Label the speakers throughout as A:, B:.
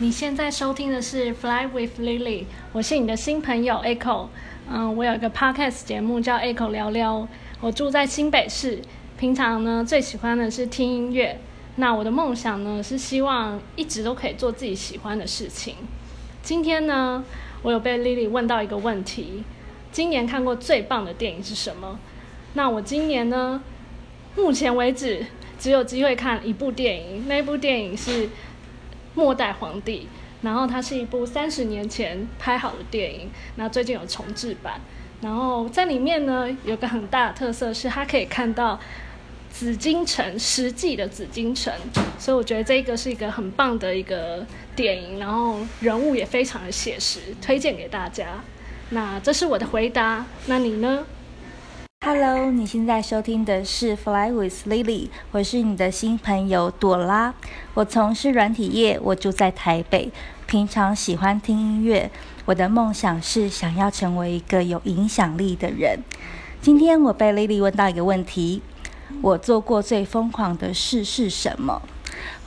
A: 你现在收听的是《Fly with Lily》，我是你的新朋友 Echo。嗯，我有一个 podcast 节目叫 Echo 聊聊。我住在新北市，平常呢最喜欢的是听音乐。那我的梦想呢是希望一直都可以做自己喜欢的事情。今天呢，我有被 Lily 问到一个问题：今年看过最棒的电影是什么？那我今年呢，目前为止只有机会看一部电影，那部电影是。末代皇帝，然后它是一部三十年前拍好的电影，那最近有重制版，然后在里面呢有个很大的特色是它可以看到紫禁城实际的紫禁城，所以我觉得这个是一个很棒的一个电影，然后人物也非常的写实，推荐给大家。那这是我的回答，那你呢？
B: ？Hello，你现在收听的是 Fly with Lily，我是你的新朋友朵拉。我从事软体业，我住在台北，平常喜欢听音乐。我的梦想是想要成为一个有影响力的人。今天我被 Lily 问到一个问题：我做过最疯狂的事是什么？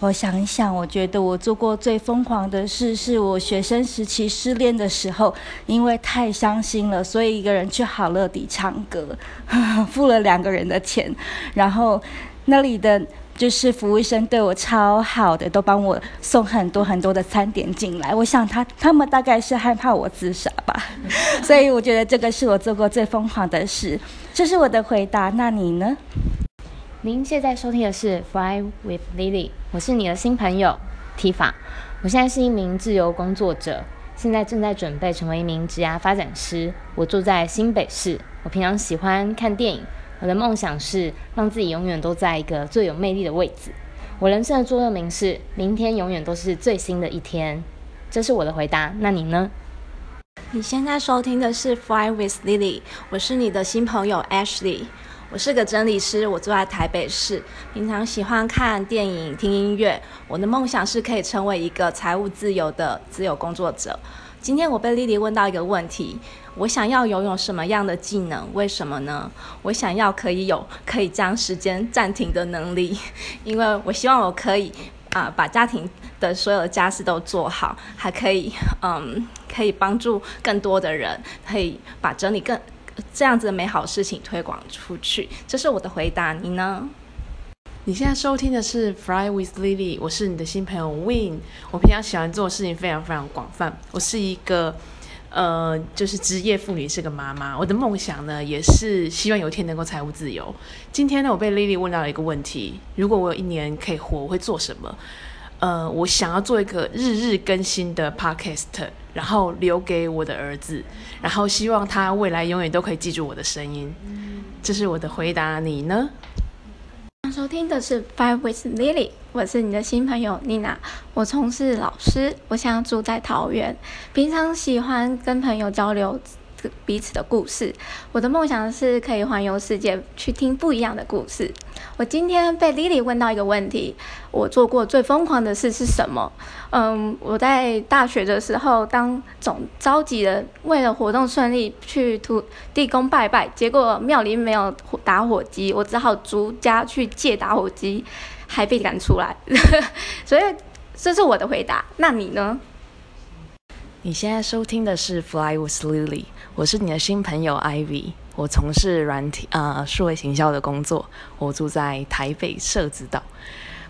B: 我想一想，我觉得我做过最疯狂的事，是我学生时期失恋的时候，因为太伤心了，所以一个人去好乐迪唱歌，付了两个人的钱，然后那里的就是服务生对我超好的，都帮我送很多很多的餐点进来。我想他他们大概是害怕我自杀吧，所以我觉得这个是我做过最疯狂的事。这是我的回答，那你呢？
C: 您现在收听的是《Fly with Lily》，我是你的新朋友 Tifa。我现在是一名自由工作者，现在正在准备成为一名职涯发展师。我住在新北市。我平常喜欢看电影，我的梦想是让自己永远都在一个最有魅力的位置。我人生的座右铭是：明天永远都是最新的一天。这是我的回答。那你呢？
D: 你现在收听的是《Fly with Lily》，我是你的新朋友 Ashley。我是个整理师，我住在台北市，平常喜欢看电影、听音乐。我的梦想是可以成为一个财务自由的自由工作者。今天我被丽丽问到一个问题：我想要拥有什么样的技能？为什么呢？我想要可以有可以将时间暂停的能力，因为我希望我可以啊把家庭的所有家事都做好，还可以嗯可以帮助更多的人，可以把整理更。这样子的美好事情推广出去，这是我的回答。你呢？
E: 你现在收听的是《Fly with Lily》，我是你的新朋友 Win。我平常喜欢做的事情非常非常广泛。我是一个呃，就是职业妇女，是个妈妈。我的梦想呢，也是希望有一天能够财务自由。今天呢，我被 Lily 问到了一个问题：如果我有一年可以活，我会做什么？呃，我想要做一个日日更新的 podcast，然后留给我的儿子，然后希望他未来永远都可以记住我的声音。这是我的回答，你呢？
D: 收听的是 Five with Lily，我是你的新朋友妮娜。我从事老师，我现在住在桃园，平常喜欢跟朋友交流。彼此的故事，我的梦想是可以环游世界，去听不一样的故事。我今天被 Lily 问到一个问题：我做过最疯狂的事是什么？嗯，我在大学的时候当总召集人，为了活动顺利去土地公拜拜，结果庙里没有打火机，我只好逐家去借打火机，还被赶出来。所以这是我的回答。那你呢？
F: 你现在收听的是 Fly with Lily，我是你的新朋友 Ivy，我从事软体啊数位行销的工作，我住在台北社子岛，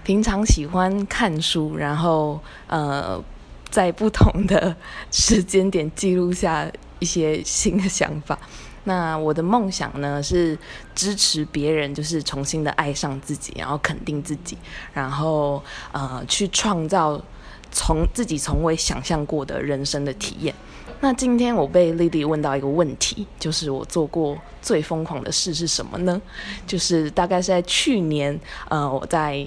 F: 平常喜欢看书，然后呃在不同的时间点记录下一些新的想法。那我的梦想呢是支持别人，就是重新的爱上自己，然后肯定自己，然后呃去创造。从自己从未想象过的人生的体验。那今天我被丽丽问到一个问题，就是我做过最疯狂的事是什么呢？就是大概是在去年，呃，我在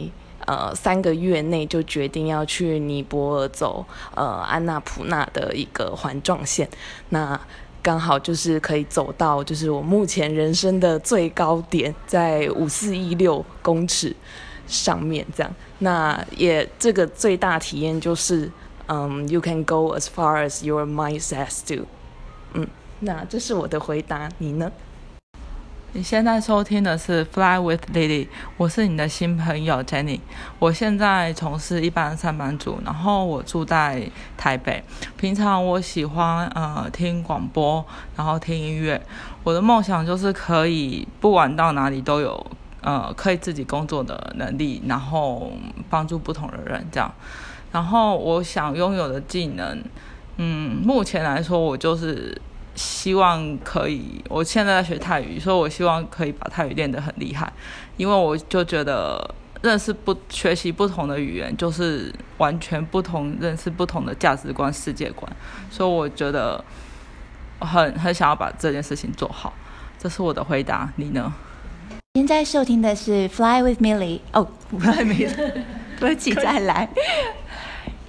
F: 呃三个月内就决定要去尼泊尔走呃安娜普纳的一个环状线。那刚好就是可以走到，就是我目前人生的最高点，在五四一六公尺。上面这样，那也这个最大体验就是，嗯，you can go as far as your mind says to，嗯，那这是我的回答，你呢？
G: 你现在收听的是《Fly with Lily》，我是你的新朋友 Jenny。我现在从事一般上班族，然后我住在台北。平常我喜欢呃听广播，然后听音乐。我的梦想就是可以不管到哪里都有呃可以自己工作的能力，然后帮助不同的人这样。然后我想拥有的技能，嗯，目前来说我就是。希望可以，我现在学泰语，所以我希望可以把泰语练得很厉害，因为我就觉得认识不学习不同的语言，就是完全不同认识不同的价值观、世界观，所以我觉得很很想要把这件事情做好。这是我的回答，你呢？
H: 现在收听的是《Fly with Milly》哦，不还没，对不起，再来。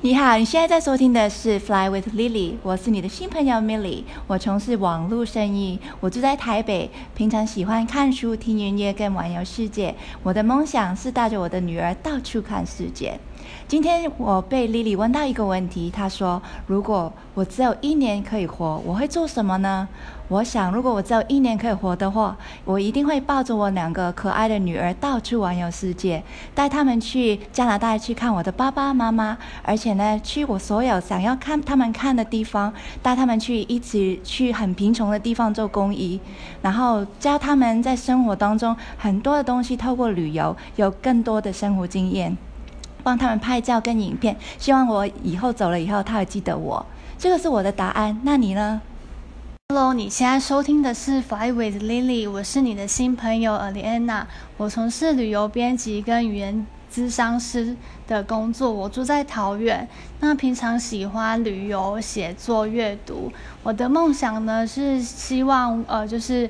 H: 你好，你现在在收听的是《Fly with Lily》，我是你的新朋友 Milly。我从事网络生意，我住在台北，平常喜欢看书、听音乐跟玩游世界。我的梦想是带着我的女儿到处看世界。今天我被 Lily 问到一个问题，她说：“如果我只有一年可以活，我会做什么呢？”我想，如果我只有一年可以活的话，我一定会抱着我两个可爱的女儿到处环游世界，带他们去加拿大去看我的爸爸妈妈，而且呢，去我所有想要看他们看的地方，带他们去一起去很贫穷的地方做公益，然后教他们在生活当中很多的东西，透过旅游有更多的生活经验，帮他们拍照跟影片，希望我以后走了以后，他会记得我。这个是我的答案，那你呢
I: ？Hello，你现在收听的是 Fly with Lily，我是你的新朋友 Aliana。我从事旅游编辑跟语言咨商师的工作，我住在桃园。那平常喜欢旅游、写作、阅读。我的梦想呢是希望呃，就是。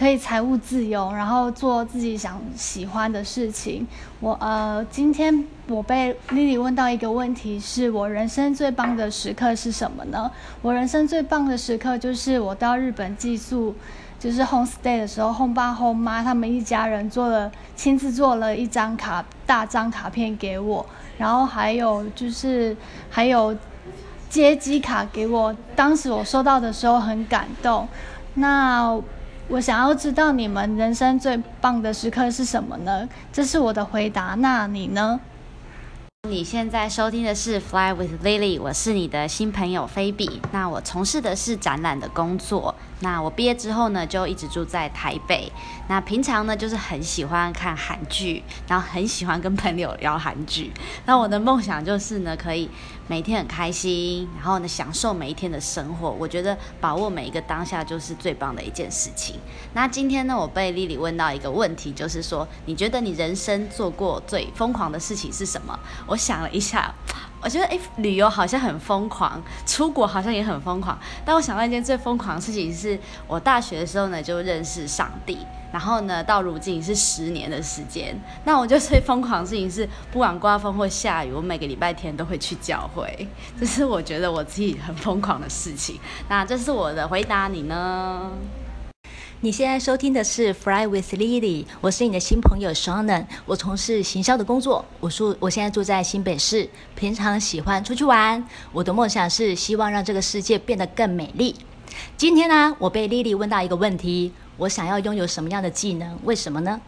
I: 可以财务自由，然后做自己想喜欢的事情。我呃，今天我被 Lily 问到一个问题，是我人生最棒的时刻是什么呢？我人生最棒的时刻就是我到日本寄宿，就是 home stay 的时候，home 爸 home 妈他们一家人做了亲自做了一张卡大张卡片给我，然后还有就是还有接机卡给我，当时我收到的时候很感动。那我想要知道你们人生最棒的时刻是什么呢？这是我的回答。那你呢？
J: 你现在收听的是《Fly with Lily》，我是你的新朋友菲比。那我从事的是展览的工作。那我毕业之后呢，就一直住在台北。那平常呢，就是很喜欢看韩剧，然后很喜欢跟朋友聊韩剧。那我的梦想就是呢，可以每天很开心，然后呢，享受每一天的生活。我觉得把握每一个当下就是最棒的一件事情。那今天呢，我被丽丽问到一个问题，就是说，你觉得你人生做过最疯狂的事情是什么？我想了一下，我觉得诶，旅游好像很疯狂，出国好像也很疯狂。但我想到一件最疯狂的事情，是我大学的时候呢就认识上帝，然后呢到如今是十年的时间。那我觉得最疯狂的事情是，不管刮风或下雨，我每个礼拜天都会去教会。这是我觉得我自己很疯狂的事情。那这是我的回答，你呢？
H: 你现在收听的是《Fly with Lily》，我是你的新朋友 Shannon，我从事行销的工作，我住我现在住在新北市，平常喜欢出去玩，我的梦想是希望让这个世界变得更美丽。今天呢，我被 Lily 问到一个问题，我想要拥有什么样的技能？为什么呢？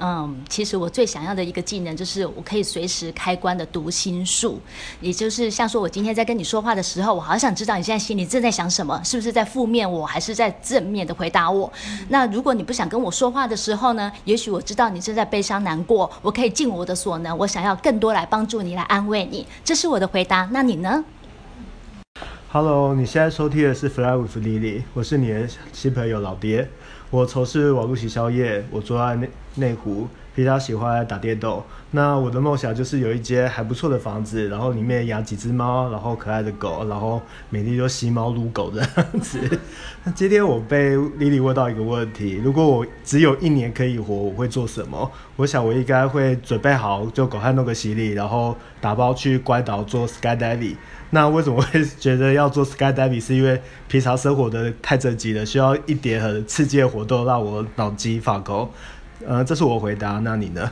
H: 嗯，其实我最想要的一个技能就是我可以随时开关的读心术，也就是像说我今天在跟你说话的时候，我好想知道你现在心里正在想什么，是不是在负面我还是在正面的回答我？那如果你不想跟我说话的时候呢？也许我知道你正在悲伤难过，我可以尽我的所能，我想要更多来帮助你，来安慰你。这是我的回答。那你呢
K: ？Hello，你现在收听的是 Fly with Lily，我是你的新朋友老爹。我从事网络洗销业，我住在内内湖，比较喜欢打电动。那我的梦想就是有一间还不错的房子，然后里面养几只猫，然后可爱的狗，然后每天就吸猫撸狗这样子。那今天我被 Lily 问到一个问题：如果我只有一年可以活，我会做什么？我想我应该会准备好，就赶快弄个行李，然后打包去关岛做 skydiving。那为什么会觉得要做 skydiving？是因为平常生活的太正经了，需要一点很刺激的活我都让我脑筋放空。呃，这是我回答。那你呢？